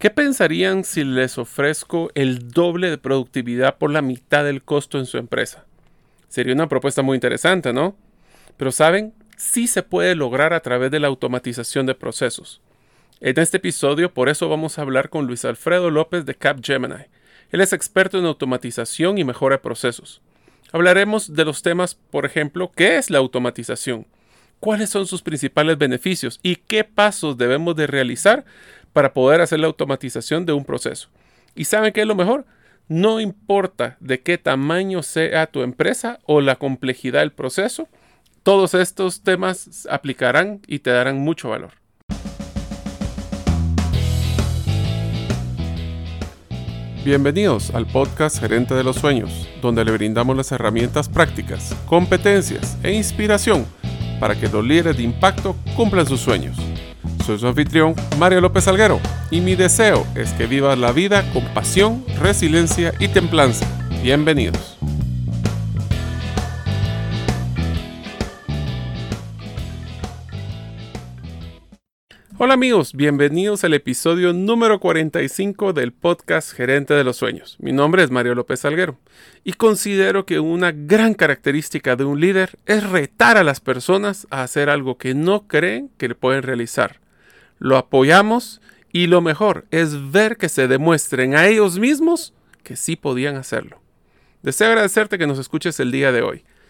¿Qué pensarían si les ofrezco el doble de productividad por la mitad del costo en su empresa? Sería una propuesta muy interesante, ¿no? Pero saben, sí se puede lograr a través de la automatización de procesos. En este episodio, por eso vamos a hablar con Luis Alfredo López de Capgemini. Él es experto en automatización y mejora de procesos. Hablaremos de los temas, por ejemplo, ¿qué es la automatización? ¿Cuáles son sus principales beneficios? ¿Y qué pasos debemos de realizar para poder hacer la automatización de un proceso? ¿Y saben qué es lo mejor? No importa de qué tamaño sea tu empresa o la complejidad del proceso, todos estos temas aplicarán y te darán mucho valor. Bienvenidos al podcast Gerente de los Sueños, donde le brindamos las herramientas prácticas, competencias e inspiración para que los líderes de impacto cumplan sus sueños. Soy su anfitrión, Mario López Alguero, y mi deseo es que vivas la vida con pasión, resiliencia y templanza. Bienvenidos. Hola amigos, bienvenidos al episodio número 45 del podcast Gerente de los Sueños. Mi nombre es Mario López Salguero y considero que una gran característica de un líder es retar a las personas a hacer algo que no creen que le pueden realizar. Lo apoyamos y lo mejor es ver que se demuestren a ellos mismos que sí podían hacerlo. Deseo agradecerte que nos escuches el día de hoy.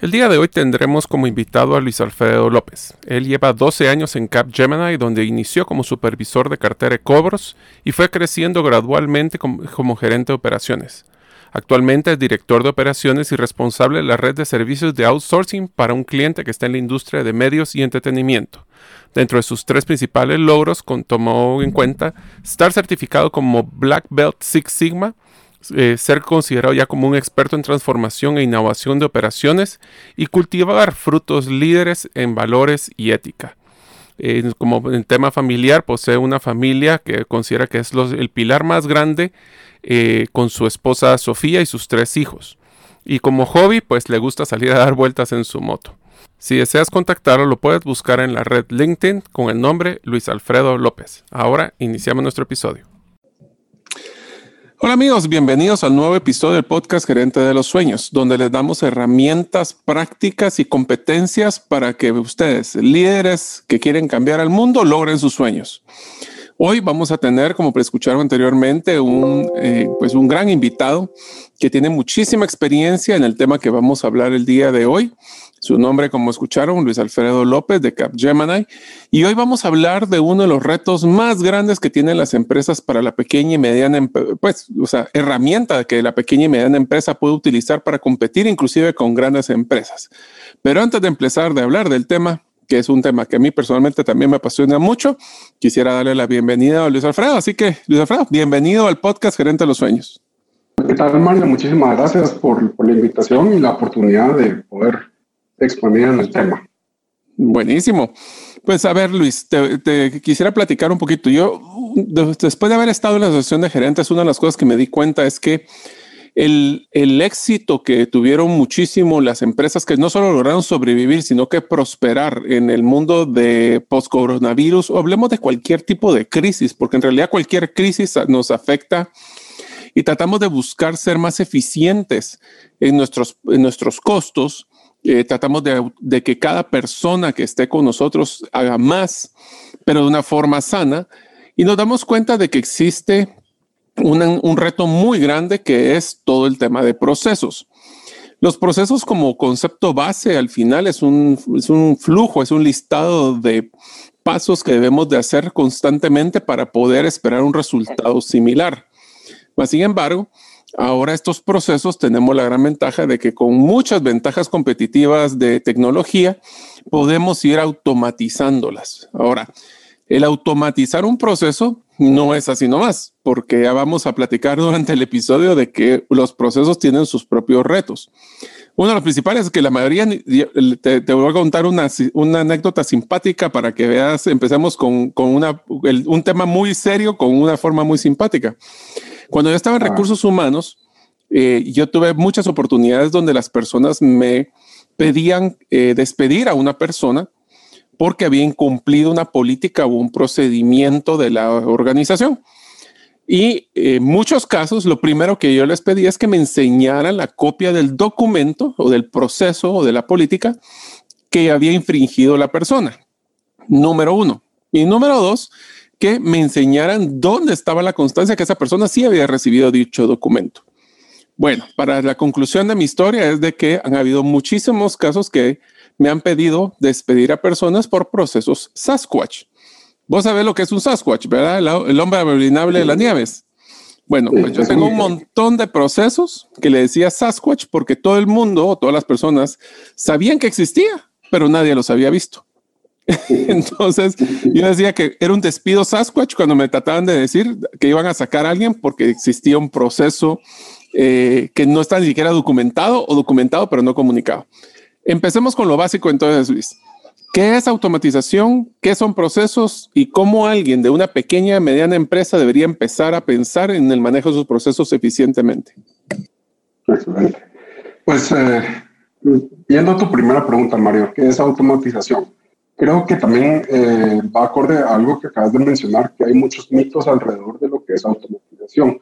El día de hoy tendremos como invitado a Luis Alfredo López. Él lleva 12 años en Capgemini, donde inició como supervisor de cartera de cobros y fue creciendo gradualmente como, gerente de operaciones. Actualmente es director de operaciones y responsable de la red de servicios de outsourcing para un cliente que está en la industria de medios y entretenimiento. Dentro de sus tres principales logros, tomó en cuenta estar certificado como Black Belt Six Sigma, eh, ser considerado ya como un experto en transformación e innovación de operaciones y cultivar frutos líderes en valores y ética. como en tema familiar, posee una familia que considera que es el pilar más grande eh, con su esposa Sofía y sus tres hijos. Y como hobby, pues le gusta salir a dar vueltas en su moto. Si deseas contactarlo, lo puedes buscar en la red LinkedIn con el nombre Luis Alfredo López. Ahora iniciamos nuestro episodio. Hola amigos, bienvenidos al nuevo episodio del podcast Gerente de los Sueños, donde les damos herramientas prácticas y competencias para que ustedes, líderes que quieren cambiar al mundo, logren sus sueños. Hoy vamos a tener, como escucharon anteriormente, un, eh, pues un gran invitado que tiene muchísima experiencia en el tema que vamos a hablar el día de hoy. Su nombre, como escucharon, Luis Alfredo López de Capgemini. Y hoy vamos a hablar de uno de los retos más grandes que tienen las empresas para la pequeña y mediana, pues, o sea, herramienta que la pequeña y mediana empresa puede utilizar para competir inclusive con grandes empresas. Pero antes de empezar de hablar del tema, que es un tema que a mí personalmente también me apasiona mucho, quisiera darle la bienvenida a Luis Alfredo. Así que, Luis Alfredo, bienvenido al podcast Gerente de los Sueños. ¿Qué tal, Mario? Muchísimas gracias por, por la invitación y la oportunidad de poder exponer en el tema. Buenísimo. Pues a ver, Luis, te, quisiera platicar un poquito. Yo, después de haber estado en la asociación de gerentes, una de las cosas que me di cuenta es que el, el, éxito que tuvieron muchísimo las empresas que no solo lograron sobrevivir, sino que prosperar en el mundo de post-coronavirus, o hablemos de cualquier tipo de crisis, porque en realidad cualquier crisis nos afecta y tratamos de buscar ser más eficientes en nuestros, en nuestros costos eh, tratamos de, que cada persona que esté con nosotros haga más, pero de una forma sana. Y nos damos cuenta de que existe un reto muy grande que es todo el tema de procesos. Los procesos como concepto base al final es un, es un flujo, es un listado de pasos que debemos de hacer constantemente para poder esperar un resultado similar. Sin embargo, Ahora estos procesos tenemos la gran ventaja de que con muchas ventajas competitivas de tecnología podemos ir automatizándolas. Ahora, el automatizar un proceso no es así nomás, porque ya vamos a platicar durante el episodio de que los procesos tienen sus propios retos. Uno de los principales es que la mayoría, te, voy a contar una, una, anécdota simpática para que veas, empecemos con, con una, un tema muy serio con una forma muy simpática. Cuando yo estaba en ah. recursos humanos, eh, yo tuve muchas oportunidades donde las personas me pedían eh, despedir a una persona porque había incumplido una política o un procedimiento de la organización. Y en eh, muchos casos, lo primero que yo les pedí es que me enseñaran la copia del documento o del proceso o de la política que había infringido la persona. Número uno. Y número dos, que me enseñaran dónde estaba la constancia que esa persona sí había recibido dicho documento. Bueno, para la conclusión de mi historia es de que han habido muchísimos casos que me han pedido despedir a personas por procesos Sasquatch. Vos sabés lo que es un Sasquatch, ¿verdad? El, hombre abominable de las nieves. Bueno, pues yo tengo un montón de procesos que le decía Sasquatch porque todo el mundo o todas las personas sabían que existía, pero nadie los había visto. Entonces yo decía que era un despido Sasquatch cuando me trataban de decir que iban a sacar a alguien porque existía un proceso eh, que no está ni siquiera documentado o documentado pero no comunicado. Empecemos con lo básico entonces, Luis. ¿Qué es automatización? ¿Qué son procesos? ¿Y cómo alguien de una pequeña, mediana empresa debería empezar a pensar en el manejo de sus procesos eficientemente? Excelente. Pues eh, viendo tu primera pregunta, Mario, ¿qué es automatización? Creo que también eh, va acorde a algo que acabas de mencionar, que hay muchos mitos alrededor de lo que es automatización.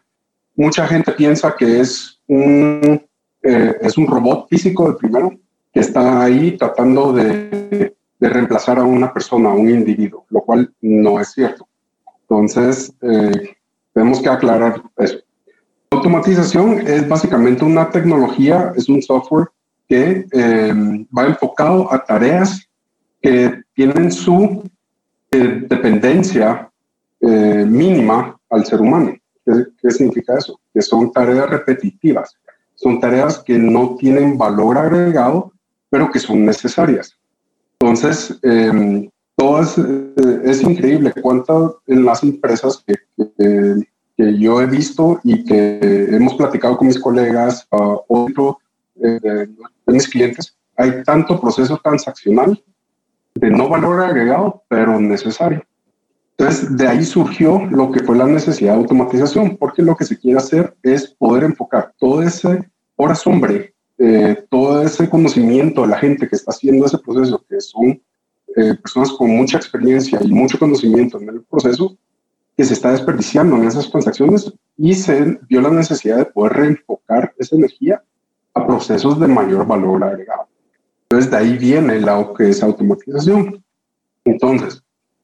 Mucha gente piensa que es un, eh, es un robot físico de primero, que está ahí tratando de, reemplazar a una persona, a un individuo, lo cual no es cierto. Entonces, eh, tenemos que aclarar eso. Automatización es básicamente una tecnología, es un software que eh, va enfocado a tareas que tienen su eh, dependencia mínima al ser humano. ¿Qué significa eso? Que son tareas repetitivas, son tareas que no tienen valor agregado pero que son necesarias. Entonces, eh, todo eh, es, increíble cuántas en las empresas que, que, yo he visto y que hemos platicado con mis colegas uh, otro eh, de, mis clientes, hay tanto proceso transaccional de no valor agregado, pero necesario. Entonces, de ahí surgió lo que fue la necesidad de automatización, porque lo que se quiere hacer es poder enfocar todo ese horas hombre eh, todo ese conocimiento de la gente que está haciendo ese proceso, que son eh, personas con mucha experiencia y mucho conocimiento en el proceso, que se está desperdiciando en esas transacciones y se vio la necesidad de poder reenfocar esa energía a procesos de mayor valor agregado. Entonces, de ahí viene la que automatización. Entonces,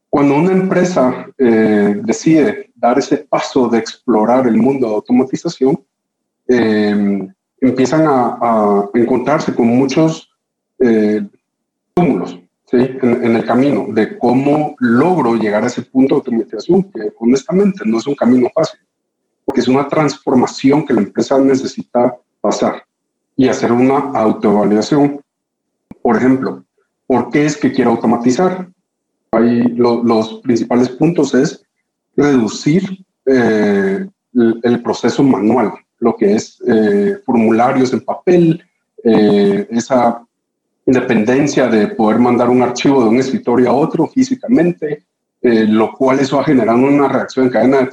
cuando una empresa eh, decide dar ese paso de explorar el mundo de automatización, eh, empiezan a, encontrarse con muchos eh, túmulos en, el camino de cómo logro llegar a ese punto de automatización, que honestamente no es un camino fácil, porque es una transformación que la empresa necesita pasar y hacer una autovalidación. Por ejemplo, ¿por qué es que quiero automatizar? Ahí los principales puntos es reducir eh, el proceso manual lo que es eh, formularios en papel, eh, esa independencia de poder mandar un archivo de un escritorio a otro físicamente, lo cual eso va generando una reacción en cadena de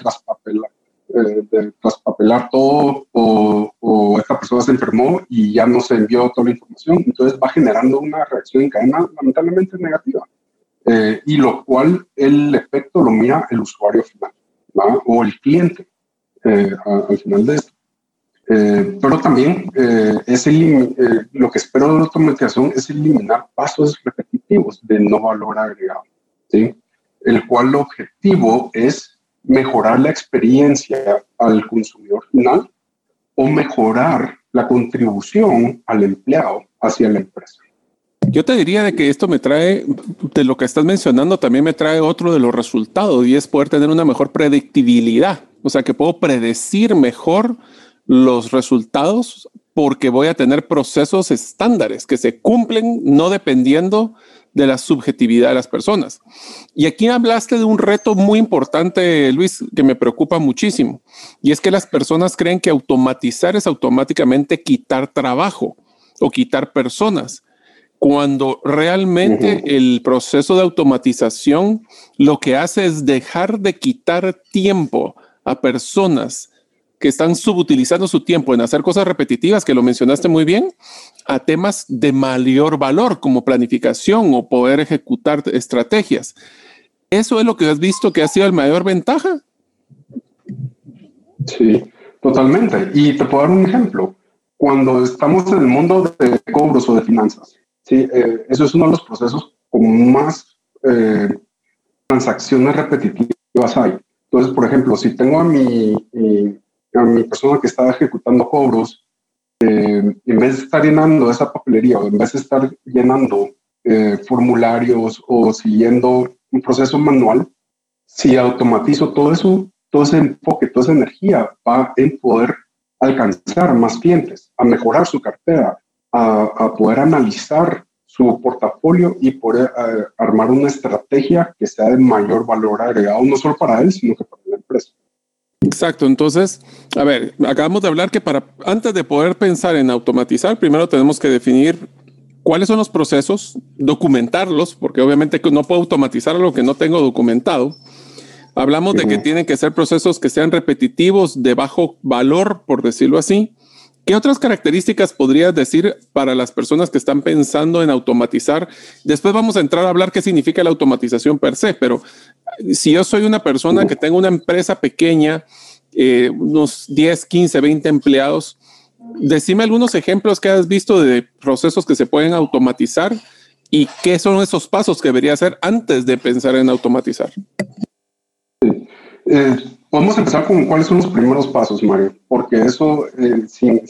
traspapelar, de traspapelar todo o, o, esta persona se enfermó y ya no se envió toda la información, entonces va generando una reacción en cadena lamentablemente negativa. y lo cual el efecto lo mira el usuario final o el cliente al final de esto. Eh, pero también eh, es eh, lo que espero de la automatización es eliminar pasos repetitivos de no valor agregado, ¿sí? el cual el objetivo es mejorar la experiencia al consumidor final o mejorar la contribución al empleado hacia la empresa. Yo te diría de que esto me trae, de lo que estás mencionando, también me trae otro de los resultados y es poder tener una mejor predictibilidad. O sea, que puedo predecir mejor los resultados porque voy a tener procesos estándares que se cumplen no dependiendo de la subjetividad de las personas. Y aquí hablaste de un reto muy importante, Luis, que me preocupa muchísimo, y es que las personas creen que automatizar es automáticamente quitar trabajo o quitar personas, cuando realmente el proceso de automatización lo que hace es dejar de quitar tiempo a personas que están subutilizando su tiempo en hacer cosas repetitivas, que lo mencionaste muy bien, a temas de mayor valor como planificación o poder ejecutar estrategias. ¿Eso es lo que has visto que ha sido el mayor ventaja? Sí, totalmente. Y te puedo dar un ejemplo. Cuando estamos en el mundo de cobros o de finanzas, ¿sí? Eh, eso es uno de los procesos con más eh, transacciones repetitivas hay. Entonces, por ejemplo, si tengo a mi, a mi persona que está ejecutando cobros, eh, en vez de estar llenando esa papelería o en vez de estar llenando eh, formularios o siguiendo un proceso manual, si automatizo todo eso, todo ese enfoque, toda esa energía va en poder alcanzar más clientes, a mejorar su cartera, a, a poder analizar su portafolio y poder eh, armar una estrategia que sea de mayor valor agregado, no solo para él, sino que para la empresa. Exacto. Entonces, a ver, acabamos de hablar que para antes de poder pensar en automatizar, primero tenemos que definir cuáles son los procesos, documentarlos, porque obviamente no puedo automatizar lo que no tengo documentado. Hablamos de que tienen que ser procesos que sean repetitivos, de bajo valor, por decirlo así. ¿Qué otras características podrías decir para las personas que están pensando en automatizar? Después vamos a entrar a hablar qué significa la automatización per se, pero si yo soy una persona que tengo una empresa pequeña, eh, unos 10, 15, 20 empleados, decime algunos ejemplos que has visto de procesos que se pueden automatizar y qué son esos pasos que debería hacer antes de pensar en automatizar. Eh, podemos empezar con cuáles son los primeros pasos, Mario, porque eso, eh, sin,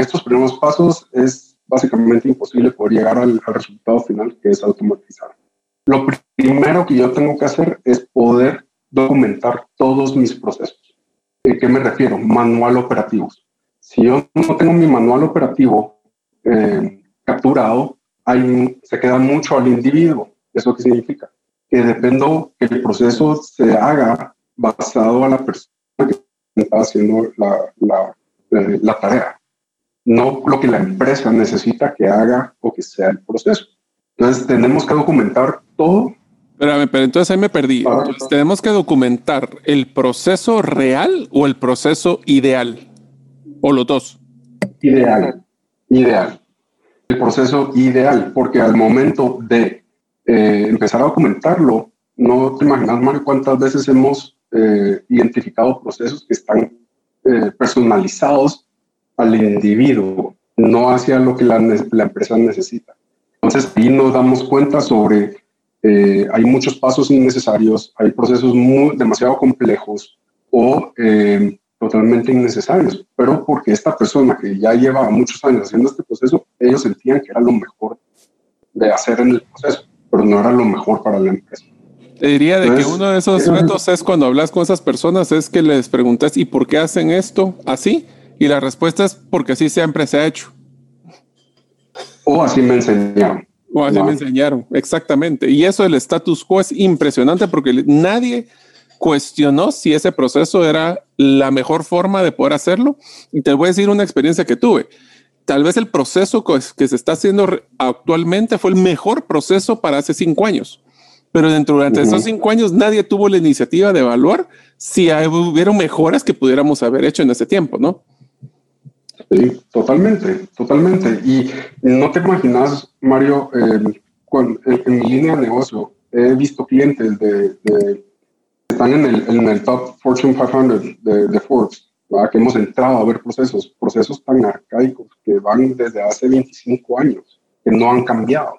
estos primeros pasos, es básicamente imposible poder llegar al resultado final, que es automatizar. Lo primero que yo tengo que hacer es poder documentar todos mis procesos. ¿A qué me refiero? Manual operativos. Si yo no tengo mi manual operativo eh, capturado, hay, se queda mucho al individuo. ¿Eso qué significa? Que dependo que el proceso se haga basado a la persona que está haciendo la, la, la tarea, no lo que la empresa necesita que haga o que sea el proceso. Entonces tenemos que documentar todo. Espérame, pero entonces ahí me perdí. Entonces, tenemos que documentar el proceso real o el proceso ideal. O los dos. Ideal. Ideal. El proceso ideal, porque al momento de eh, empezar a documentarlo, no te imaginas, Mario, cuántas veces hemos eh, identificado procesos que están eh, personalizados al individuo, no hacia lo que la, la empresa necesita. Entonces ahí nos damos cuenta sobre, eh, hay muchos pasos innecesarios, hay procesos muy, demasiado complejos o eh, totalmente innecesarios, pero porque esta persona que ya lleva muchos años haciendo este proceso, ellos sentían que era lo mejor de hacer en el proceso, pero no era lo mejor para la empresa. Te diría de que uno de esos retos es cuando hablas con esas personas es que les preguntas ¿y por qué hacen esto así? Y la respuesta es porque así siempre se ha hecho. O así me enseñaron. O así me enseñaron, exactamente. Y eso del status quo es impresionante porque nadie cuestionó si ese proceso era la mejor forma de poder hacerlo. Y te voy a decir una experiencia que tuve. Tal vez el proceso que se está haciendo actualmente fue el mejor proceso para hace cinco años. Pero dentro de esos cinco años nadie tuvo la iniciativa de evaluar si hubiera mejoras que pudiéramos haber hecho en ese tiempo, ¿no? Sí, totalmente, totalmente. Y no te imaginas, Mario, eh, en, mi línea de negocio he visto clientes de, que están en el, en el, top Fortune 500 de, de Forbes, que hemos entrado a ver procesos, procesos tan arcaicos que van desde hace 25 años, que no han cambiado.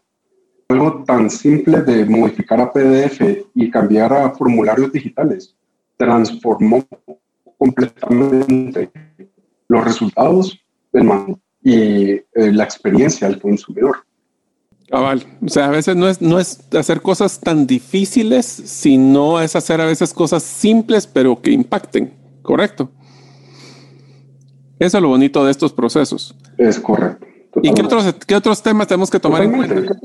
Algo tan simple de modificar a PDF y cambiar a formularios digitales transformó completamente los resultados y eh, la experiencia del consumidor. Cabal. O sea, a veces no es, no es hacer cosas tan difíciles, sino es hacer a veces cosas simples, pero que impacten. Correcto. Eso es lo bonito de estos procesos. Es correcto. ¿Y qué otros, qué otros temas tenemos que tomar en cuenta?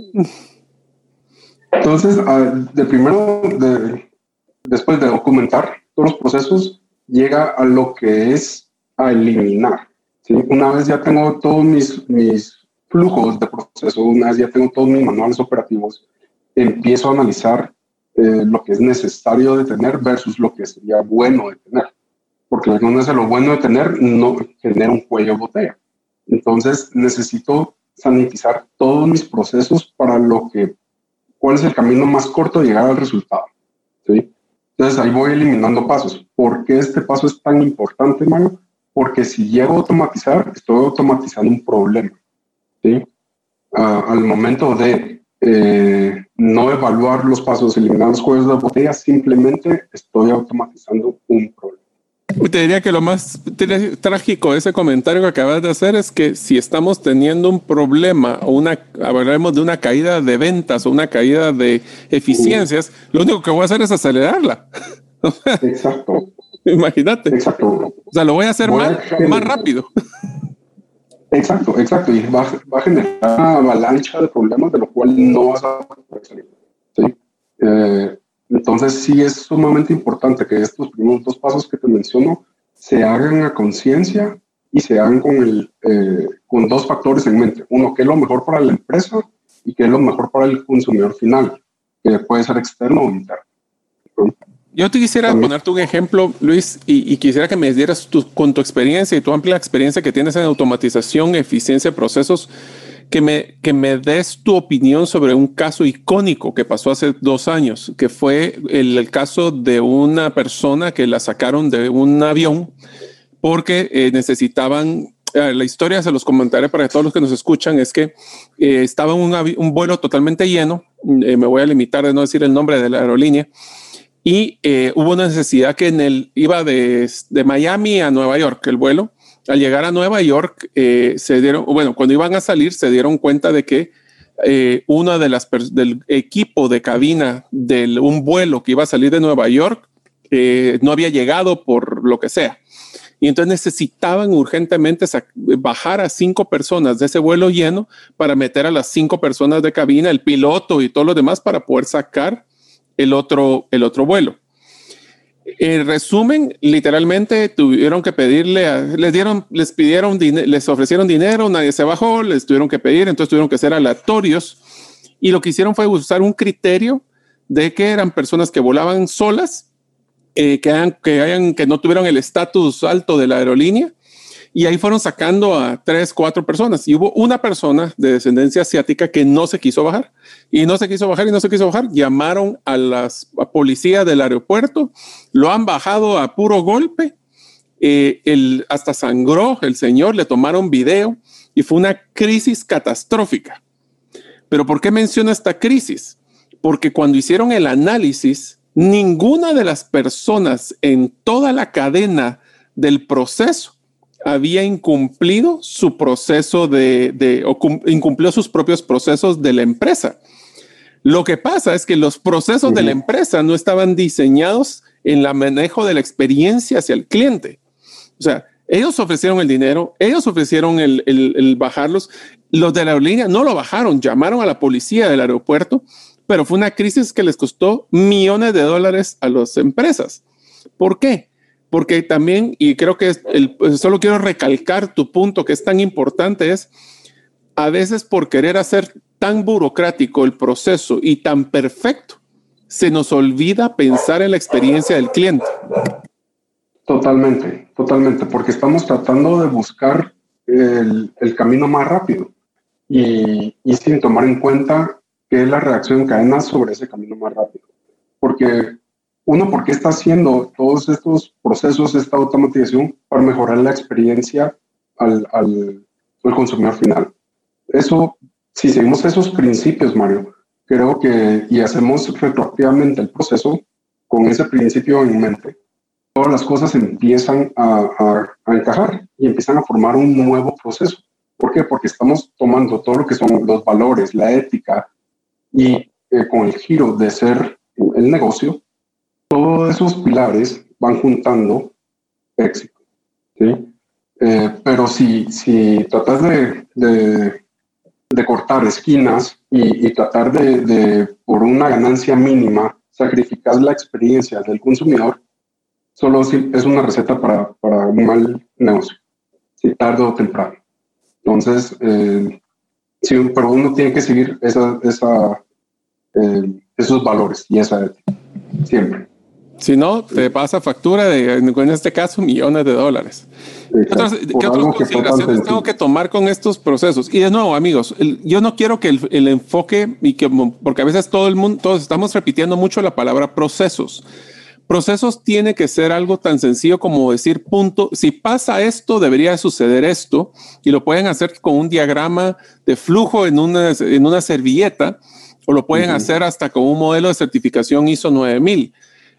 Entonces, de primero, de, después de documentar todos los procesos, llega a lo que es a eliminar. ¿sí? Una vez ya tengo todos mis, mis flujos de proceso, una vez ya tengo todos mis manuales operativos, empiezo a analizar eh, lo que es necesario de tener versus lo que sería bueno de tener. Porque algunas de lo bueno de tener no genera un cuello de botella. Entonces necesito sanitizar todos mis procesos para lo que, cuál es el camino más corto de llegar al resultado. Entonces ahí voy eliminando pasos. ¿Por qué este paso es tan importante, Mario? Porque si llego a automatizar, estoy automatizando un problema. al momento de eh, no evaluar los pasos, eliminar los juegos de botella, simplemente estoy automatizando un problema. Te diría que lo más trágico de ese comentario que acabas de hacer es que si estamos teniendo un problema o una, hablaremos de una caída de ventas o una caída de eficiencias, lo único que voy a hacer es acelerarla. Exacto. Imagínate. Exacto. O sea, lo voy a hacer más, más rápido. Exacto, exacto. Y va, a generar una avalancha de problemas de lo cual no vas a poder salir. ¿sí? Eh, entonces sí es sumamente importante que estos primeros dos pasos que te menciono se hagan a conciencia y se hagan con, el, eh, con dos factores en mente. Uno, qué es lo mejor para la empresa y qué es lo mejor para el consumidor final, que puede ser externo o interno. Yo te quisiera ponerte un ejemplo, Luis, y, quisiera que me dieras con tu experiencia y tu amplia experiencia que tienes en automatización, eficiencia de procesos, que me, que me des tu opinión sobre un caso icónico que pasó hace dos años, que fue el, caso de una persona que la sacaron de un avión porque eh, necesitaban eh, la historia, se los comentaré para todos los que nos escuchan, es que eh, estaba un, un, vuelo totalmente lleno, me voy a limitar de no decir el nombre de la aerolínea, y hubo una necesidad que en el iba de, de, Miami a Nueva York el vuelo. Al llegar a Nueva York, eh, se dieron, bueno, cuando iban a salir, se dieron cuenta de que eh, una de las del equipo de cabina de un vuelo que iba a salir de Nueva York no había llegado por lo que sea. Y entonces necesitaban urgentemente bajar a cinco personas de ese vuelo lleno para meter a las cinco personas de cabina, el piloto y todos los demás para poder sacar el otro, el otro vuelo. En resumen, literalmente tuvieron que pedirle, les dieron, les pidieron, les ofrecieron dinero, nadie se bajó, les tuvieron que pedir, entonces tuvieron que ser aleatorios. Y lo que hicieron fue usar un criterio de que eran personas que volaban solas, eh, que, que, hayan, que no tuvieron el estatus alto de la aerolínea y ahí fueron sacando a tres, cuatro personas. Y hubo una persona de descendencia asiática que no se quiso bajar. Y no se quiso bajar y no se quiso bajar. Llamaron a la policía del aeropuerto, lo han bajado a puro golpe. Eh, el, hasta sangró el señor, le tomaron video y fue una crisis catastrófica. Pero ¿por qué menciono esta crisis? Porque cuando hicieron el análisis, ninguna de las personas en toda la cadena del proceso había incumplido su proceso de, o incumplió sus propios procesos de la empresa. Lo que pasa es que los procesos de la empresa no estaban diseñados en la manejo de la experiencia hacia el cliente. O sea, ellos ofrecieron el dinero, ellos ofrecieron el, el bajarlos. Los de la aerolínea no lo bajaron, llamaron a la policía del aeropuerto, pero fue una crisis que les costó millones de dólares a las empresas. ¿Por qué? Porque también, y creo que el, pues, solo quiero recalcar tu punto que es tan importante, es a veces por querer hacer tan burocrático el proceso y tan perfecto, se nos olvida pensar en la experiencia del cliente. Totalmente, totalmente, porque estamos tratando de buscar el, el camino más rápido y, y, sin tomar en cuenta qué es la reacción en cadena sobre ese camino más rápido. Porque uno, ¿por qué está haciendo todos estos procesos, esta automatización para mejorar la experiencia al, al, consumidor final? Eso, si seguimos esos principios, Mario, creo que y hacemos retroactivamente el proceso con ese principio en mente, todas las cosas empiezan a, a, encajar y empiezan a formar un nuevo proceso. ¿Por qué? Porque estamos tomando todo lo que son los valores, la ética y eh, con el giro de ser el negocio, todos esos pilares van juntando éxito. ¿sí? Eh, pero si, si tratas de, de, de cortar esquinas y, tratar de, por una ganancia mínima, sacrificar la experiencia del consumidor, solo es una receta para, para un mal negocio, si tarde o temprano. Entonces, eh, sí, pero uno tiene que seguir esa, eh, esos valores y esa siempre. Si no, te pasa factura de, en este caso, millones de dólares. ¿Qué otras, consideraciones tengo que tomar con estos procesos? Y de nuevo, amigos, yo no quiero que el, enfoque, y que, porque a veces todo el mundo, todos estamos repitiendo mucho la palabra procesos. Procesos tiene que ser algo tan sencillo como decir, punto, si pasa esto, debería suceder esto, y lo pueden hacer con un diagrama de flujo en una, en una servilleta, o lo pueden hacer hasta con un modelo de certificación ISO 9000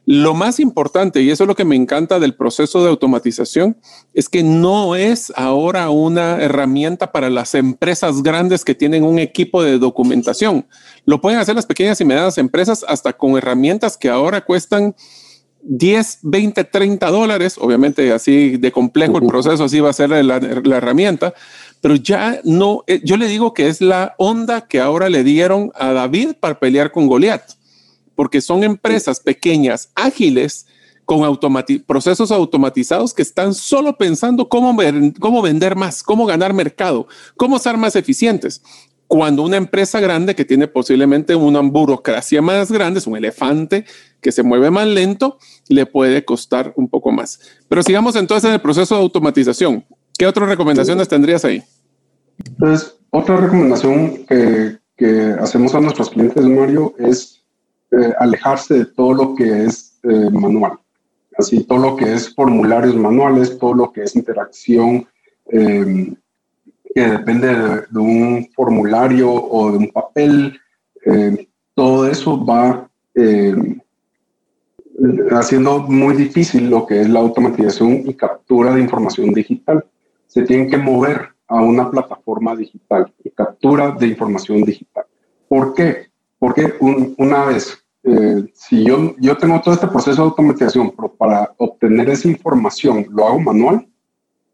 lo más importante, y eso es lo que me encanta del proceso de automatización, es que no es ahora una herramienta para las empresas grandes que tienen un equipo de documentación. Lo pueden hacer las pequeñas y medianas empresas hasta con herramientas que ahora cuestan 10, 20, 30 dólares. Obviamente así de complejo el proceso, así va a ser la, la herramienta. Pero ya no, eh, yo le digo que es la onda que ahora le dieron a David para pelear con Goliat porque son empresas pequeñas, ágiles, con procesos automatizados que están solo pensando cómo, cómo vender más, cómo ganar mercado, cómo ser más eficientes. Cuando una empresa grande que tiene posiblemente una burocracia más grande, es un elefante que se mueve más lento, le puede costar un poco más. Pero sigamos entonces en el proceso de automatización. ¿Qué otras recomendaciones tendrías ahí? Pues otra recomendación que, que hacemos a nuestros clientes, Mario, es eh, alejarse de todo lo que es eh, manual. Así, todo lo que es formularios manuales, todo lo que es interacción em, que depende de, un formulario o de un papel, em, todo eso va em, haciendo muy difícil lo que es la automatización y captura de información digital. Se tienen que mover a una plataforma digital y captura de información digital. ¿Por qué? Porque una vez eh, si yo, yo tengo todo este proceso de automatización, pero para obtener esa información lo hago manual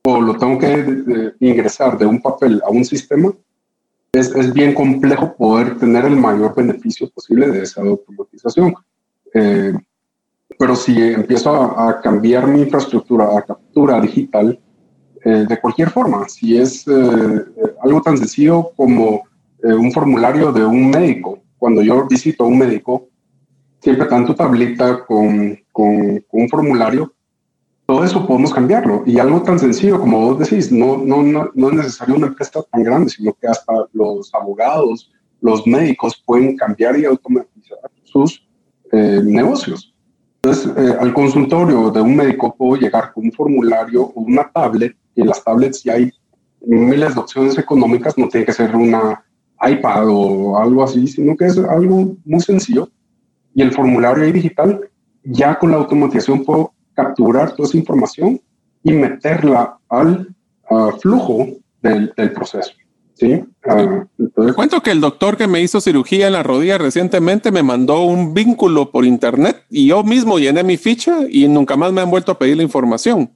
o lo tengo que ingresar de un papel a un sistema, es, es, bien complejo poder tener el mayor beneficio posible de esa automatización. Eh, pero si empiezo a, cambiar mi infraestructura a captura digital, eh, de cualquier forma, si es algo tan sencillo como un formulario de un médico, cuando yo visito a un médico, siempre tanto tablita con, con, un formulario, todo eso podemos cambiarlo. Y algo tan sencillo como vos decís, no, no, no, es necesario una empresa tan grande, sino que hasta los abogados, los médicos pueden cambiar y automatizar sus eh, negocios. Entonces, eh, al consultorio de un médico puedo llegar con un formulario o una tablet, y en las tablets ya hay miles de opciones económicas, no tiene que ser una iPad o algo así, sino que es algo muy sencillo y el formulario digital, ya con la automatización puedo capturar toda esa información y meterla al flujo del, proceso. ¿sí? Uh, Cuento que el doctor que me hizo cirugía en la rodilla recientemente me mandó un vínculo por internet y yo mismo llené mi ficha y nunca más me han vuelto a pedir la información.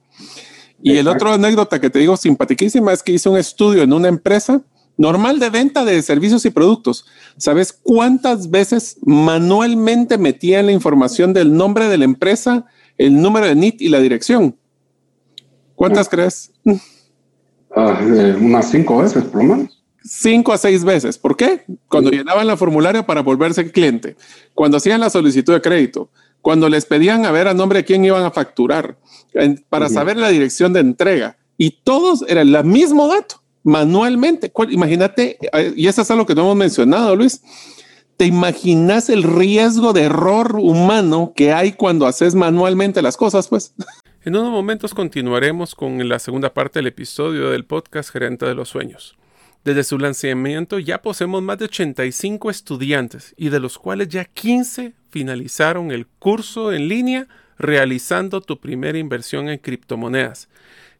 Y el otro anécdota que te digo simpaticísima es que hice un estudio en una empresa normal de venta de servicios y productos. ¿Sabes cuántas veces manualmente metían la información del nombre de la empresa, el número de NIT y la dirección? ¿Cuántas crees? Ah, eh, unas cinco veces, por lo menos. Cinco a seis veces. ¿Por qué? Cuando llenaban la formulario para volverse cliente, cuando hacían la solicitud de crédito, cuando les pedían a ver a nombre de quién iban a facturar, para saber la dirección de entrega. Y todos eran el mismo dato manualmente. Imagínate, eh, y eso es algo que no hemos mencionado, Luis. ¿Te imaginas el riesgo de error humano que hay cuando haces manualmente las cosas, pues? En unos momentos continuaremos con la segunda parte del episodio del podcast Gerente de los Sueños. Desde su lanzamiento ya poseemos más de 85 estudiantes y de los cuales ya 15 finalizaron el curso en línea realizando tu primera inversión en criptomonedas.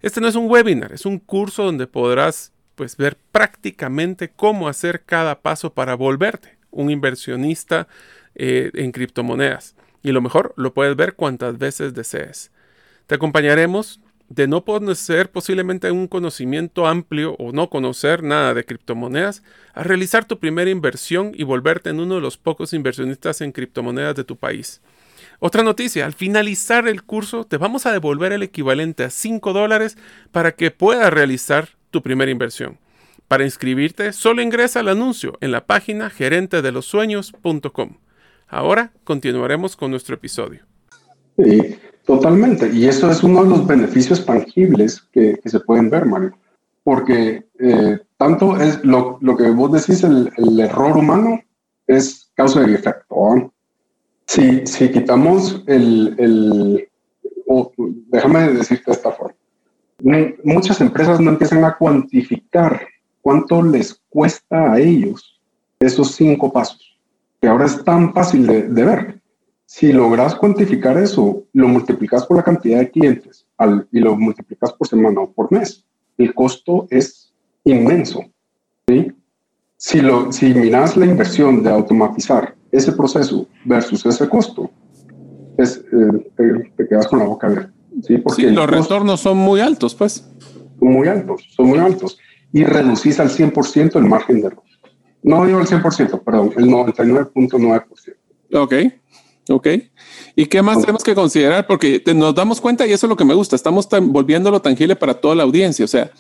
Este no es un webinar, es un curso donde podrás pues ver prácticamente cómo hacer cada paso para volverte un inversionista eh, en criptomonedas. Y lo mejor, lo puedes ver cuantas veces desees. Te acompañaremos de no poseer posiblemente un conocimiento amplio o no conocer nada de criptomonedas a realizar tu primera inversión y volverte en uno de los pocos inversionistas en criptomonedas de tu país. Otra noticia, al finalizar el curso te vamos a devolver el equivalente a 5 dólares para que puedas realizar tu primera inversión. Para inscribirte, solo ingresa al anuncio en la página gerentedelosueños.com. Ahora continuaremos con nuestro episodio. Sí, totalmente. Y eso es uno de los beneficios tangibles que, se pueden ver, Mario. Porque eh, tanto es lo, que vos decís, el, error humano es causa y efecto. Si, quitamos el, déjame decirte esta forma, muchas empresas no empiezan a cuantificar cuánto les cuesta a ellos esos cinco pasos, que ahora es tan fácil de, ver. Si logras cuantificar eso, lo multiplicas por la cantidad de clientes y lo multiplicas por semana o por mes, el costo es inmenso. Si, lo, si miras la inversión de automatizar ese proceso versus ese costo, es, eh, te, quedas con la boca abierta. ¿Sí? Porque los retornos son muy altos, pues. Son muy altos, son muy altos y reducís al 100% el margen de error. No digo el 100%, perdón, el 99.9%. Ok, ok. ¿Y qué más tenemos que considerar? Porque nos damos cuenta, y eso es lo que me gusta, estamos volviéndolo tangible para toda la audiencia. O sea,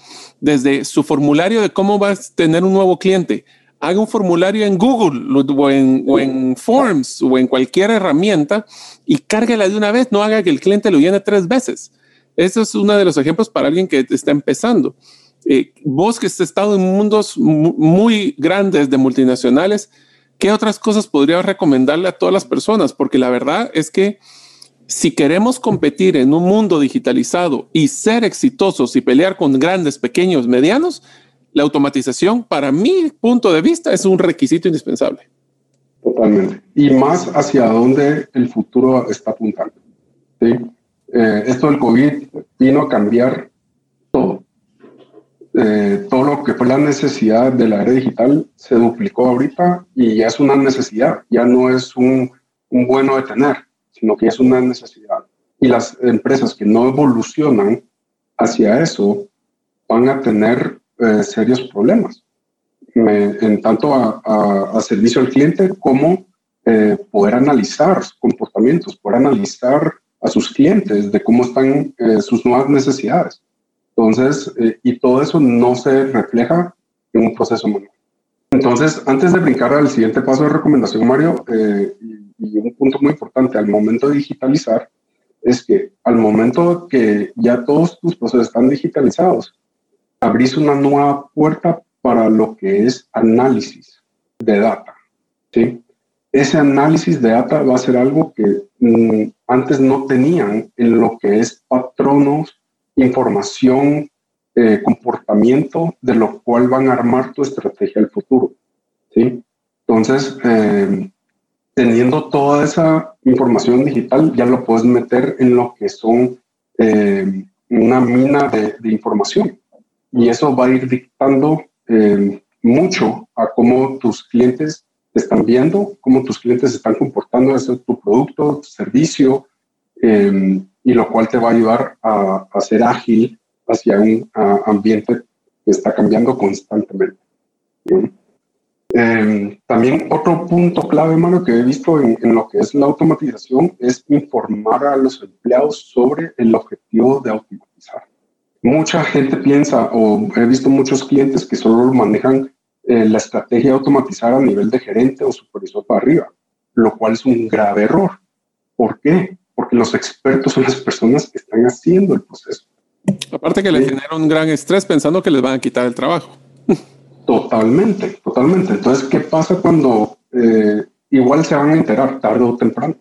desde su formulario de cómo vas a tener un nuevo cliente, haga un formulario en Google o en, Forms o en cualquier herramienta y cárguela de una vez, no haga que el cliente lo llene tres veces. Eso es uno de los ejemplos para alguien que está empezando. Eh, vos que has estado en mundos muy grandes de multinacionales, ¿qué otras cosas podrías recomendarle a todas las personas? Porque la verdad es que si queremos competir en un mundo digitalizado y ser exitosos y pelear con grandes, pequeños, medianos, la automatización, para mi punto de vista, es un requisito indispensable. Totalmente. Y más hacia dónde el futuro está apuntando. Eh, esto del COVID vino a cambiar todo. Eh, todo lo que fue la necesidad de la era digital se duplicó ahorita y ya es una necesidad, ya no es un bueno de tener, sino que es una necesidad. Y las empresas que no evolucionan hacia eso van a tener eh, serios problemas, en tanto a, servicio al cliente como eh, poder analizar comportamientos, poder analizar a sus clientes de cómo están sus nuevas necesidades. Entonces, eh, y todo eso no se refleja en un proceso manual. Entonces, antes de brincar al siguiente paso de recomendación, Mario, eh, y, un punto muy importante al momento de digitalizar, es que al momento que ya todos tus procesos están digitalizados, abrís una nueva puerta para lo que es análisis de data. ¿sí? Ese análisis de data va a ser algo que mm, antes no tenían en lo que es patronos información, eh, comportamiento de lo cual van a armar tu estrategia del futuro. ¿sí? Entonces, eh, teniendo toda esa información digital, ya lo puedes meter en lo que son eh, una mina de, información. Y eso va a ir dictando mucho a cómo tus clientes te están viendo, cómo tus clientes se están comportando hacia tu producto, tu servicio, y lo cual te va a ayudar a, ser ágil hacia un ambiente que está cambiando constantemente. Em, también otro punto clave, hermano, que he visto en, lo que es la automatización es informar a los empleados sobre el objetivo de automatizar. Mucha gente piensa, o he visto muchos clientes que solo manejan eh, la estrategia de automatizar a nivel de gerente o supervisor para arriba, lo cual es un grave error. ¿Por qué? porque los expertos son las personas que están haciendo el proceso. Aparte que le genera un gran estrés pensando que les van a quitar el trabajo. Totalmente, totalmente. Entonces, ¿qué pasa cuando eh, igual se van a enterar tarde o temprano?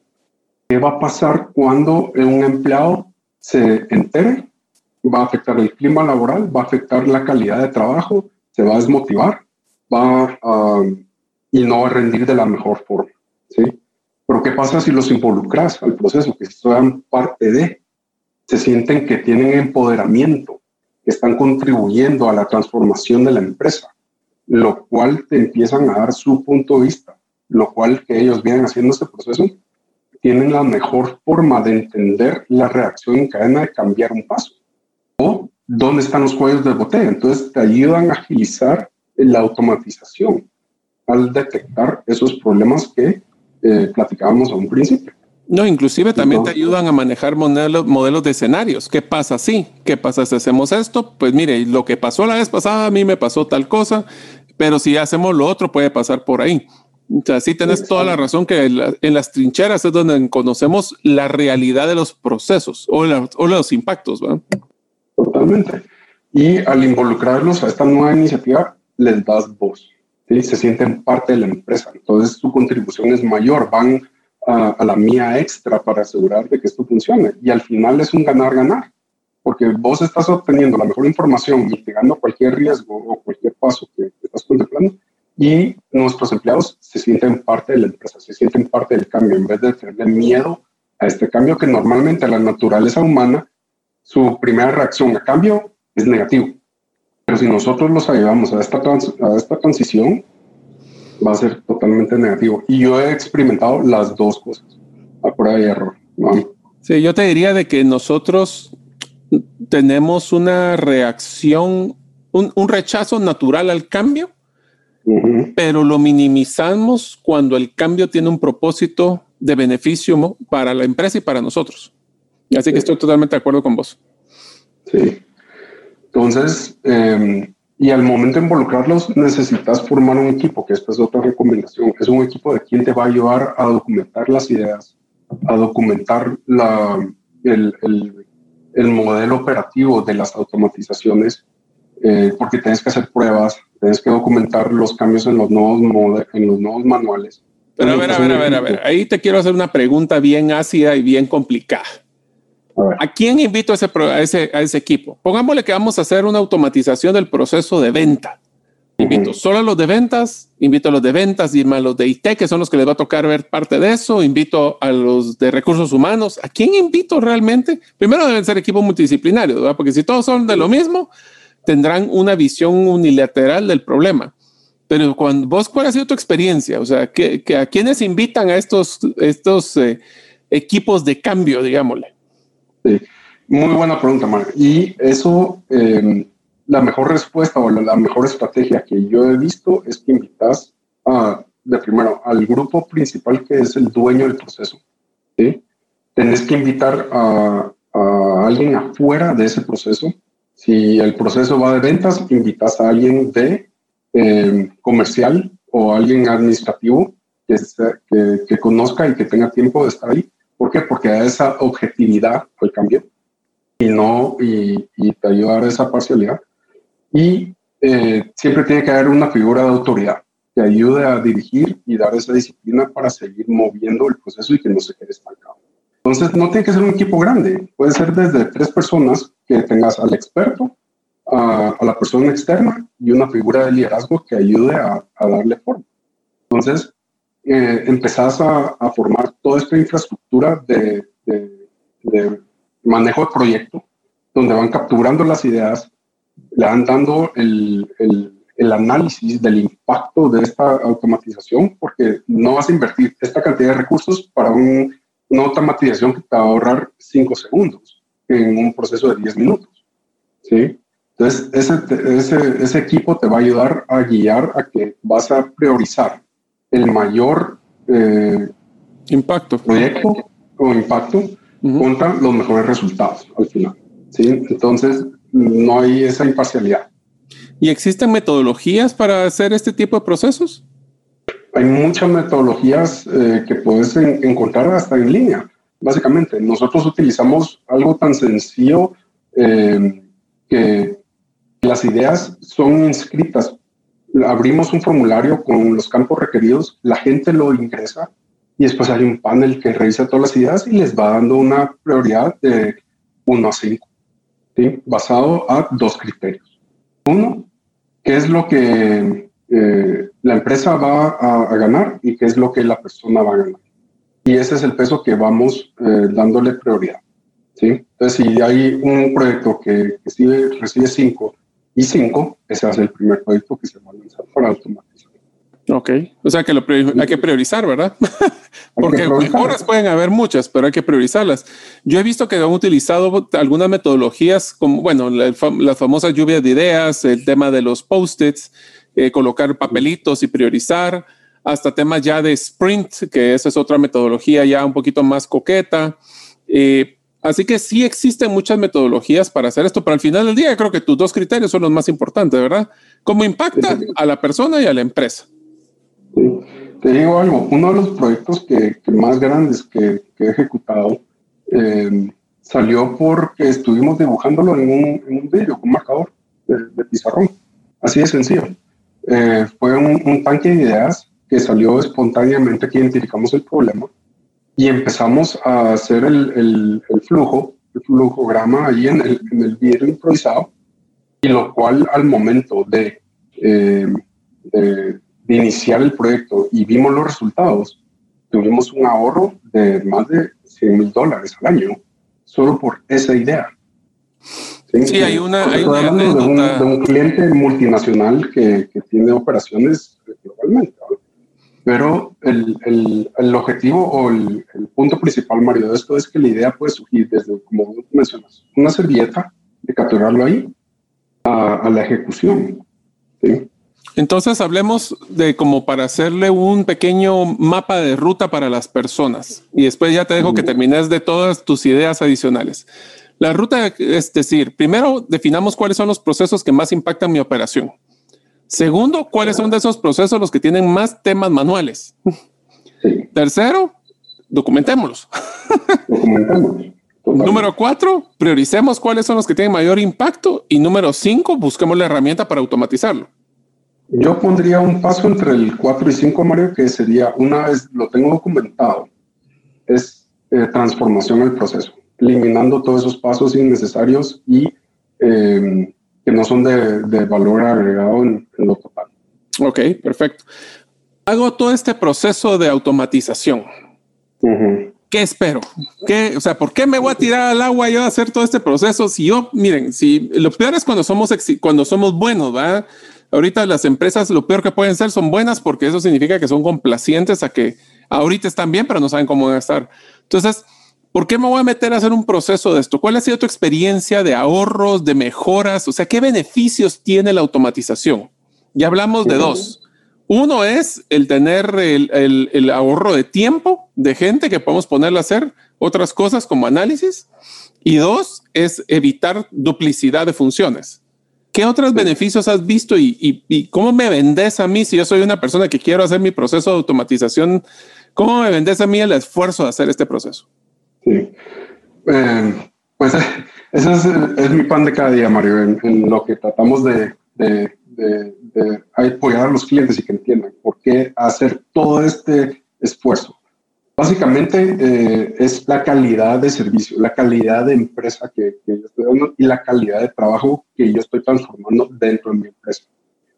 ¿Qué va a pasar cuando un empleado se entere? Va a afectar el clima laboral, va a afectar la calidad de trabajo, se va a desmotivar, va y no va a rendir de la mejor forma. Pero ¿qué pasa si los involucras al proceso, que sean parte de, se sienten que tienen empoderamiento, que están contribuyendo a la transformación de la empresa, lo cual te empiezan a dar su punto de vista, lo cual que ellos vienen haciendo este proceso, tienen la mejor forma de entender la reacción en cadena de cambiar un paso. Dónde están los cuellos de botella. Entonces te ayudan a agilizar la automatización al detectar esos problemas que eh, platicábamos a un principio. No, inclusive también te ayudan a manejar modelos, modelos de escenarios. ¿Qué pasa si? ¿Qué pasa si hacemos esto? Pues mire, lo que pasó la vez pasada a mí me pasó tal cosa, pero si hacemos lo otro puede pasar por ahí. O sea, sí tenés toda la razón que en las trincheras es donde conocemos la realidad de los procesos o, o los impactos. ¿verdad? Totalmente. Y al involucrarlos a esta nueva iniciativa, les das voz. ¿sí? Se sienten parte de la empresa. Entonces su contribución es mayor. Van a, la mía extra para asegurar de que esto funcione. Y al final es un ganar-ganar, porque vos estás obteniendo la mejor información, mitigando cualquier riesgo o cualquier paso que, estás contemplando, y nuestros empleados se sienten parte de la empresa, se sienten parte del cambio, en vez de tener miedo a este cambio que normalmente la naturaleza humana, su primera reacción a cambio es negativo. Pero si nosotros los ayudamos a esta, a esta transición, va a ser totalmente negativo. Y yo he experimentado las dos cosas, a prueba y error. Sí, yo te diría de que nosotros tenemos una reacción, un, rechazo natural al cambio, pero lo minimizamos cuando el cambio tiene un propósito de beneficio para la empresa y para nosotros. Así que estoy totalmente de acuerdo con vos. Sí. Entonces, eh, y al momento de involucrarlos, necesitas formar un equipo, que esta es otra recomendación. Es un equipo de quien te va a ayudar a documentar las ideas, a documentar la, el, el, el modelo operativo de las automatizaciones, eh, porque tienes que hacer pruebas, tienes que documentar los cambios en los nuevos, en los nuevos manuales. Pero a ver, a ver, a ver, a ver, ahí te quiero hacer una pregunta bien ácida y bien complicada. A, quién invito a ese, a, ese, a ese equipo? Pongámosle que vamos a hacer una automatización del proceso de venta. Invito solo a los de ventas, invito a los de ventas y a los de IT, que son los que les va a tocar ver parte de eso, invito a los de recursos humanos. ¿A quién invito realmente? Primero deben ser equipos multidisciplinarios, ¿verdad? porque si todos son de lo mismo, tendrán una visión unilateral del problema. Pero cuando vos, ¿cuál ha sido tu experiencia? O sea, que, ¿a quiénes invitan a estos, estos eh, equipos de cambio, digámosle? Muy buena pregunta, Mar. Y eso, em, la mejor respuesta o la, mejor estrategia que yo he visto es que invitas a, de primero al grupo principal que es el dueño del proceso. ¿sí? Tenés que invitar a, alguien afuera de ese proceso. Si el proceso va de ventas, invitas a alguien de em, comercial o alguien administrativo que, que conozca y que tenga tiempo de estar ahí ¿Por qué? Porque da esa objetividad al cambio y no y, te ayuda a dar esa parcialidad. Y eh, siempre tiene que haber una figura de autoridad que ayude a dirigir y dar esa disciplina para seguir moviendo el proceso y que no se quede estancado. Entonces, no tiene que ser un equipo grande, puede ser desde tres personas que tengas al experto, a, la persona externa y una figura de liderazgo que ayude a, a darle forma. Entonces, eh, empezás a, formar toda esta infraestructura de, manejo de proyecto, donde van capturando las ideas, le van dando el, el, análisis del impacto de esta automatización, porque no vas a invertir esta cantidad de recursos para un, una automatización que te va a ahorrar 5 segundos en un proceso de 10 minutos. ¿sí? Entonces, ese, ese, ese equipo te va a ayudar a guiar a que vas a priorizar el mayor eh, impacto. proyecto o impacto contra los mejores resultados al final. ¿sí? Entonces, no hay esa imparcialidad. ¿Y existen metodologías para hacer este tipo de procesos? Hay muchas metodologías eh, que puedes encontrar hasta en línea. Básicamente, nosotros utilizamos algo tan sencillo eh, que las ideas son inscritas abrimos un formulario con los campos requeridos, la gente lo ingresa y después hay un panel que revisa todas las ideas y les va dando una prioridad de 1 a 5, basado a dos criterios. Uno, qué es lo que eh, la empresa va a, ganar y qué es lo que la persona va a ganar. Y ese es el peso que vamos eh, dándole prioridad. ¿sí? Entonces, si hay un proyecto que, que recibe 5 y 5, ese va a ser el primer proyecto que se va a lanzar para automatizar. Ok, o sea que lo hay que priorizar, ¿verdad? Porque mejoras pueden haber muchas, pero hay que priorizarlas. Yo he visto que han utilizado algunas metodologías como, bueno, las famosas lluvias de ideas, el tema de los post-its, eh, colocar papelitos y priorizar, hasta temas ya de sprint, que esa es otra metodología ya un poquito más coqueta. Eh, así que sí existen muchas metodologías para hacer esto, pero al final del día creo que tus dos criterios son los más importantes, ¿verdad? ¿Cómo impacta a la persona y a la empresa? Te digo algo, uno de los proyectos que, más grandes que, he ejecutado eh, salió porque estuvimos dibujándolo en un, en un vídeo con marcador de, pizarrón. Así de sencillo. Eh, fue un, tanque de ideas que salió espontáneamente que identificamos el problema y empezamos a hacer el, el, flujo, el flujograma ahí en el, en el vidrio improvisado y lo cual al momento de, eh, de de iniciar el proyecto y vimos los resultados, tuvimos un ahorro de más de 100 mil dólares al año solo por esa idea. Sí, hay una, hay una de, un, cliente multinacional que, que tiene operaciones globalmente. Pero el, el, el, objetivo o el, el, punto principal, Mario, de esto es que la idea puede surgir desde, como mencionas, una servilleta de capturarlo ahí a, a la ejecución. ¿sí? Entonces hablemos de como para hacerle un pequeño mapa de ruta para las personas y después ya te dejo que termines de todas tus ideas adicionales. La ruta es decir, primero definamos cuáles son los procesos que más impactan mi operación. Segundo, cuáles son de esos procesos los que tienen más temas manuales. Tercero, documentémoslos. Número cuatro, prioricemos cuáles son los que tienen mayor impacto. Y número cinco, busquemos la herramienta para automatizarlo. Yo pondría un paso entre el 4 y 5, Mario, que sería, una vez lo tengo documentado, es eh, transformación del proceso, eliminando todos esos pasos innecesarios y em, que no son de, valor agregado en, lo total. Ok, perfecto. Hago todo este proceso de automatización. ¿Qué espero? ¿Qué, o sea, ¿por qué me voy a tirar al agua yo a hacer todo este proceso? Si yo, miren, si lo peor es cuando somos, cuando somos buenos, ¿verdad? Ahorita las empresas lo peor que pueden ser son buenas porque eso significa que son complacientes a que ahorita están bien, pero no saben cómo van a estar. Entonces, ¿por qué me voy a meter a hacer un proceso de esto? ¿Cuál ha sido tu experiencia de ahorros, de mejoras? O sea, ¿qué beneficios tiene la automatización? Ya hablamos de dos. Uno es el tener el, el, ahorro de tiempo de gente que podemos ponerle a hacer otras cosas como análisis. Y dos es evitar duplicidad de funciones. ¿Qué otros beneficios has visto y, cómo me vendes a mí si yo soy una persona que quiero hacer mi proceso de automatización? ¿Cómo me vendes a mí el esfuerzo de hacer este proceso? Sí, eh, pues ese es, mi pan de cada día, Mario, en, lo que tratamos de, apoyar a los clientes y que entiendan por qué hacer todo este esfuerzo. Básicamente eh, es la calidad de servicio, la calidad de empresa que, yo estoy dando y la calidad de trabajo que yo estoy transformando dentro de mi empresa.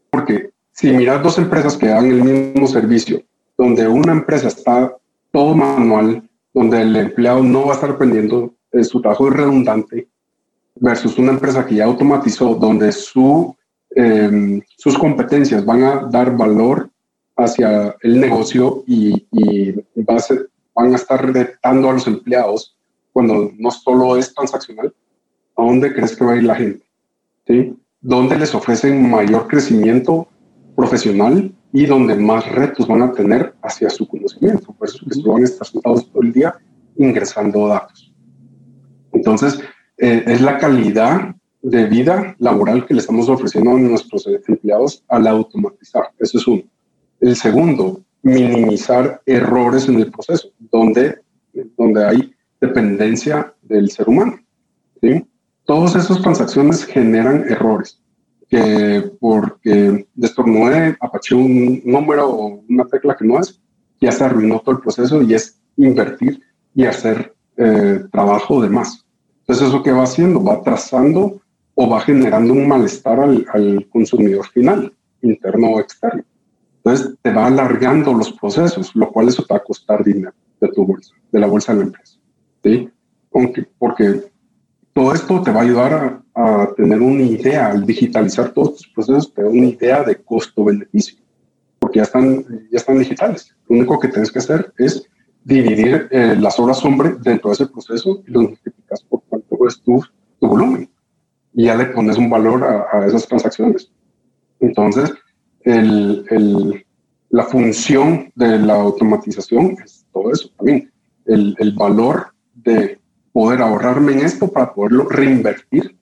Porque si miras dos empresas que dan el mismo servicio, donde una empresa está todo manual, donde el empleado no va a estar aprendiendo, eh, su trabajo es redundante, versus una empresa que ya automatizó, donde su, em, sus competencias van a dar valor hacia el negocio y, van a estar retando a los empleados cuando no solo es transaccional, ¿a dónde crees que va a ir la gente? ¿Sí? ¿Dónde les ofrecen mayor crecimiento profesional y donde más retos van a tener hacia su conocimiento? Por eso que van a estar sentados todo el día ingresando datos. Entonces, eh, es la calidad de vida laboral que le estamos ofreciendo a nuestros empleados al automatizar. Eso es uno. El segundo, minimizar errores en el proceso, donde, donde hay dependencia del ser humano. ¿sí? Todas esas transacciones generan errores, que porque destornudé, apaché un número o una tecla que no es, ya se arruinó todo el proceso y es invertir y hacer eh, trabajo de más. Entonces, ¿eso qué va haciendo? Va trazando o va generando un malestar al, al consumidor final, interno o externo. Entonces te va alargando los procesos, lo cual eso te va a costar dinero de tu bolsa, de la bolsa de la empresa. ¿sí? Aunque, porque todo esto te va a ayudar a, a, tener una idea, al digitalizar todos tus procesos, te da una idea de costo-beneficio. porque ya están, ya están digitales. Lo único que tienes que hacer es dividir eh, las horas hombre dentro de ese proceso y lo multiplicas por cuánto es tu, tu volumen. Y ya le pones un valor a, a esas transacciones. Entonces, el, el, la función de la automatización es todo eso también. El, el, valor de poder ahorrarme en esto para poderlo reinvertir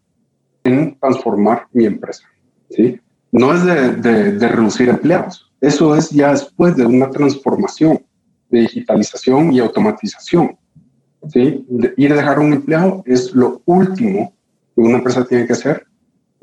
en transformar mi empresa. ¿sí? No es de, de, de reducir empleados, eso es ya después de una transformación de digitalización y automatización. ¿sí? De ir a dejar un empleado es lo último que una empresa tiene que hacer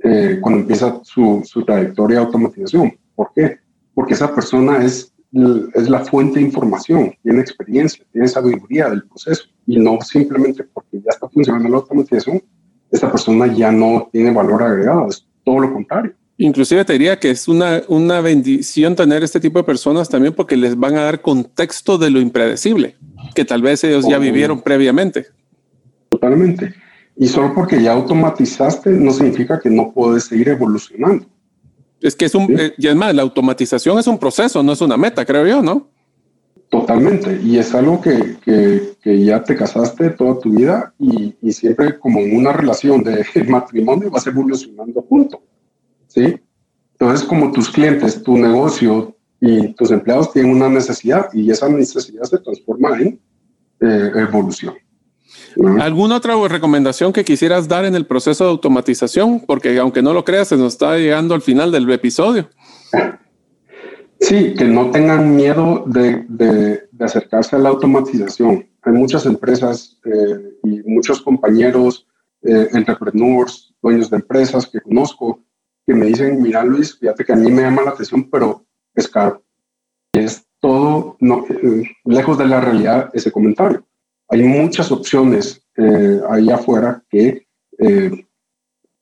eh, cuando empieza su, su, trayectoria de automatización. ¿Por qué? Porque esa persona es, es la fuente de información, tiene experiencia, tiene sabiduría del proceso y no simplemente porque ya está funcionando la automatización, esta persona ya no tiene valor agregado, es todo lo contrario. Inclusive te diría que es una, una bendición tener este tipo de personas también porque les van a dar contexto de lo impredecible, que tal vez ellos ya vivieron previamente. Totalmente. Y solo porque ya automatizaste no significa que no puedes seguir evolucionando. Es que es un, ¿Sí? eh, y es más, la automatización es un proceso, no es una meta, creo yo, ¿no? Totalmente. Y es algo que, que, que ya te casaste toda tu vida y, y, siempre como en una relación de matrimonio vas evolucionando junto. ¿Sí? Entonces, como tus clientes, tu negocio y tus empleados tienen una necesidad y esa necesidad se transforma en eh, evolución. ¿Alguna otra recomendación que quisieras dar en el proceso de automatización? Porque aunque no lo creas, se nos está llegando al final del episodio. Sí, que no tengan miedo de, de, de acercarse a la automatización. Hay muchas empresas eh, y muchos compañeros, eh, entrepreneurs, dueños de empresas que conozco, que me dicen, mira Luis, fíjate que a mí me llama la atención, pero es caro. Y es todo no, eh, lejos de la realidad ese comentario hay muchas opciones eh, ahí afuera que, eh,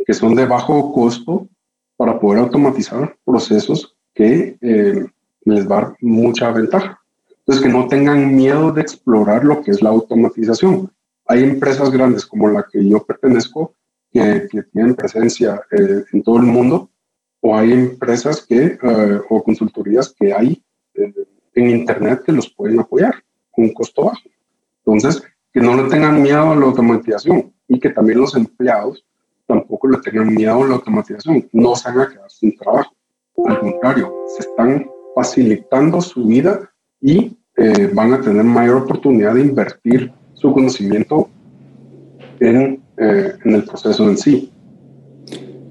que son de bajo costo para poder automatizar procesos que eh, les va a dar mucha ventaja. Entonces, que no tengan miedo de explorar lo que es la automatización. Hay empresas grandes como la que yo pertenezco que, que tienen presencia eh, en todo el mundo, o hay empresas que, o consultorías que hay en Internet que los pueden apoyar con un costo bajo. Entonces, que no le tengan miedo a la automatización y que también los empleados tampoco le tengan miedo a la automatización. No se van a quedar sin trabajo. Al contrario, se están facilitando su vida y eh, van a tener mayor oportunidad de invertir su conocimiento en, eh, en el proceso en sí.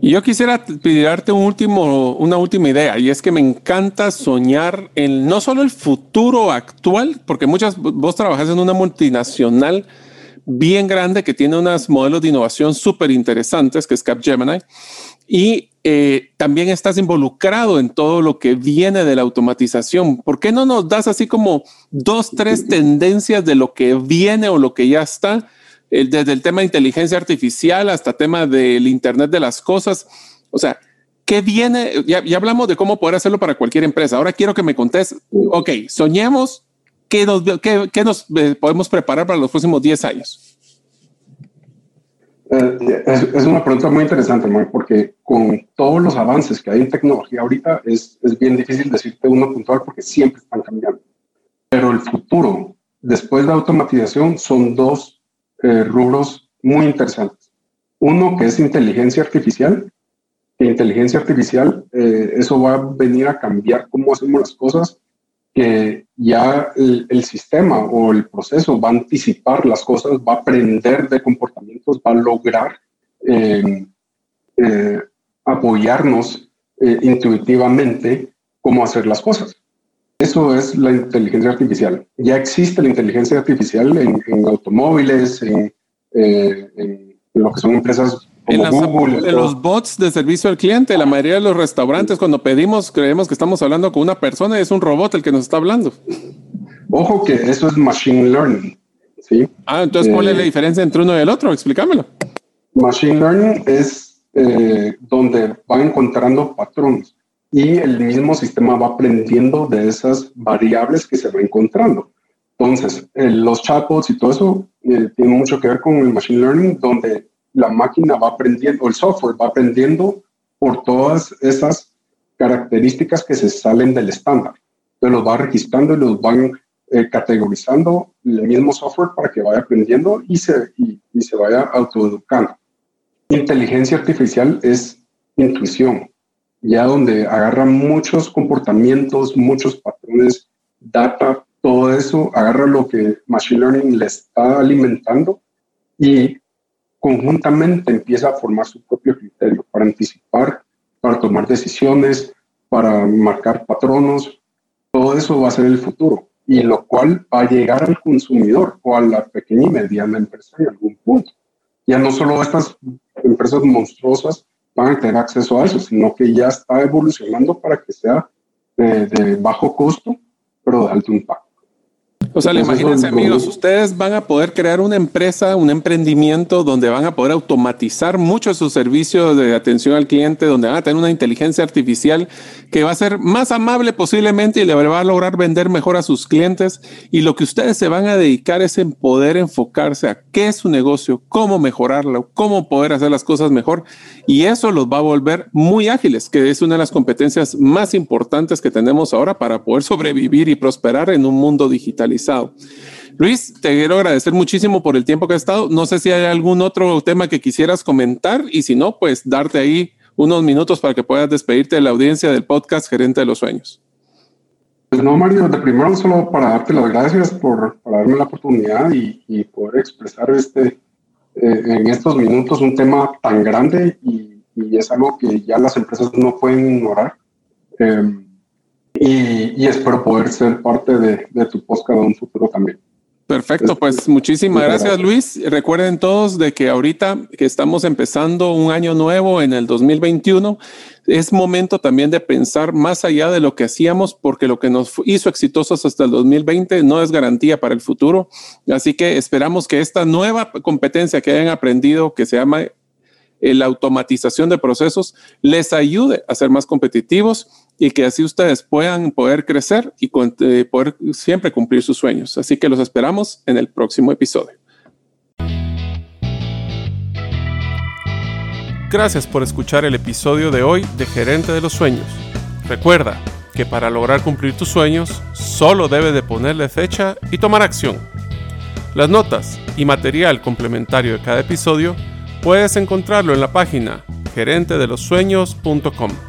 Y yo quisiera pedirte un último, una última idea, y es que me encanta soñar en no solo el futuro actual, porque muchas, vos trabajas en una multinacional bien grande que tiene unos modelos de innovación súper interesantes, que es Capgemini, y eh, también estás involucrado en todo lo que viene de la automatización. ¿Por qué no nos das así como dos, tres tendencias de lo que viene o lo que ya está? El, desde el tema de inteligencia artificial hasta tema del Internet de las cosas. O sea, ¿qué viene? Ya, ya, hablamos de cómo poder hacerlo para cualquier empresa. Ahora quiero que me contes, ok, soñemos, ¿qué nos, qué, qué nos eh, podemos preparar para los próximos 10 años? Eh, es, es, una pregunta muy interesante, Mar, porque con todos los avances que hay en tecnología ahorita es, es bien difícil decirte uno puntual porque siempre están cambiando. Pero el futuro, después de automatización, son dos eh, rubros muy interesantes. Uno que es inteligencia artificial. Que inteligencia artificial, eh, eso va a venir a cambiar cómo hacemos las cosas, que ya el, sistema o el proceso va a anticipar las cosas, va a aprender de comportamientos, va a lograr eh, apoyarnos intuitivamente cómo hacer las cosas. Eso es la inteligencia artificial. Ya existe la inteligencia artificial en, en automóviles, en, eh, en, lo que son empresas como en, las, Google, en los bots de servicio al cliente, la mayoría de los restaurantes, cuando pedimos, creemos que estamos hablando con una persona y es un robot el que nos está hablando. Ojo que eso es machine learning. ¿sí? Ah, entonces, ¿cuál eh, es la diferencia entre uno y el otro? Explícamelo. Machine learning es eh, donde va encontrando patrones y el mismo sistema va aprendiendo de esas variables que se va encontrando. Entonces, eh, los chatbots y todo eso eh, tiene mucho que ver con el machine learning, donde la máquina va aprendiendo, el software va aprendiendo por todas esas características que se salen del estándar. Entonces los va registrando y los van eh, categorizando el mismo software para que vaya aprendiendo y se, y se vaya autoeducando. Inteligencia artificial es intuición, ya donde agarra muchos comportamientos, muchos patrones, data, todo eso, agarra lo que Machine Learning le está alimentando y conjuntamente empieza a formar su propio criterio para anticipar, para tomar decisiones, para marcar patronos. Todo eso va a ser el futuro y lo cual va a llegar al consumidor o a la pequeña y mediana empresa en algún punto. Ya no solo estas empresas monstruosas van a tener acceso a eso, sino que ya está evolucionando para que sea de, de bajo costo, pero de alto impacto. O sea, imagínense amigos, ustedes van a poder crear una empresa, un emprendimiento donde van a poder automatizar mucho su servicio de atención al cliente, donde van a tener una inteligencia artificial que va a ser más amable posiblemente y le va a lograr vender mejor a sus clientes. Y lo que ustedes se van a dedicar es en poder enfocarse a qué es su negocio, cómo mejorarlo, cómo poder hacer las cosas mejor. Y eso los va a volver muy ágiles, que es una de las competencias más importantes que tenemos ahora para poder sobrevivir y prosperar en un mundo digitalizado. Luis, te quiero agradecer muchísimo por el tiempo que has estado. No sé si hay algún otro tema que quisieras comentar y si no, pues darte ahí unos minutos para que puedas despedirte de la audiencia del podcast Gerente de los Sueños. Pues no, Mario, de primero solo para darte las gracias por, darme la oportunidad y, poder expresar este, eh, en estos minutos un tema tan grande y, es algo que ya las empresas no pueden ignorar. Em, y, espero poder ser parte de, tu podcast en un futuro también. Perfecto, pues muchísimas gracias Luis. Recuerden todos de que ahorita que estamos empezando un año nuevo en el 2021, es momento también de pensar más allá de lo que hacíamos porque lo que nos hizo exitosos hasta el 2020 no es garantía para el futuro. Así que esperamos que esta nueva competencia que hayan aprendido, que se llama la automatización de procesos, les ayude a ser más competitivos y que así ustedes puedan poder crecer y eh, poder siempre cumplir sus sueños. Así que los esperamos en el próximo episodio. Gracias por escuchar el episodio de hoy de Gerente de los Sueños. Recuerda que para lograr cumplir tus sueños solo debes de ponerle fecha y tomar acción. Las notas y material complementario de cada episodio puedes encontrarlo en la página gerentedelosueños.com.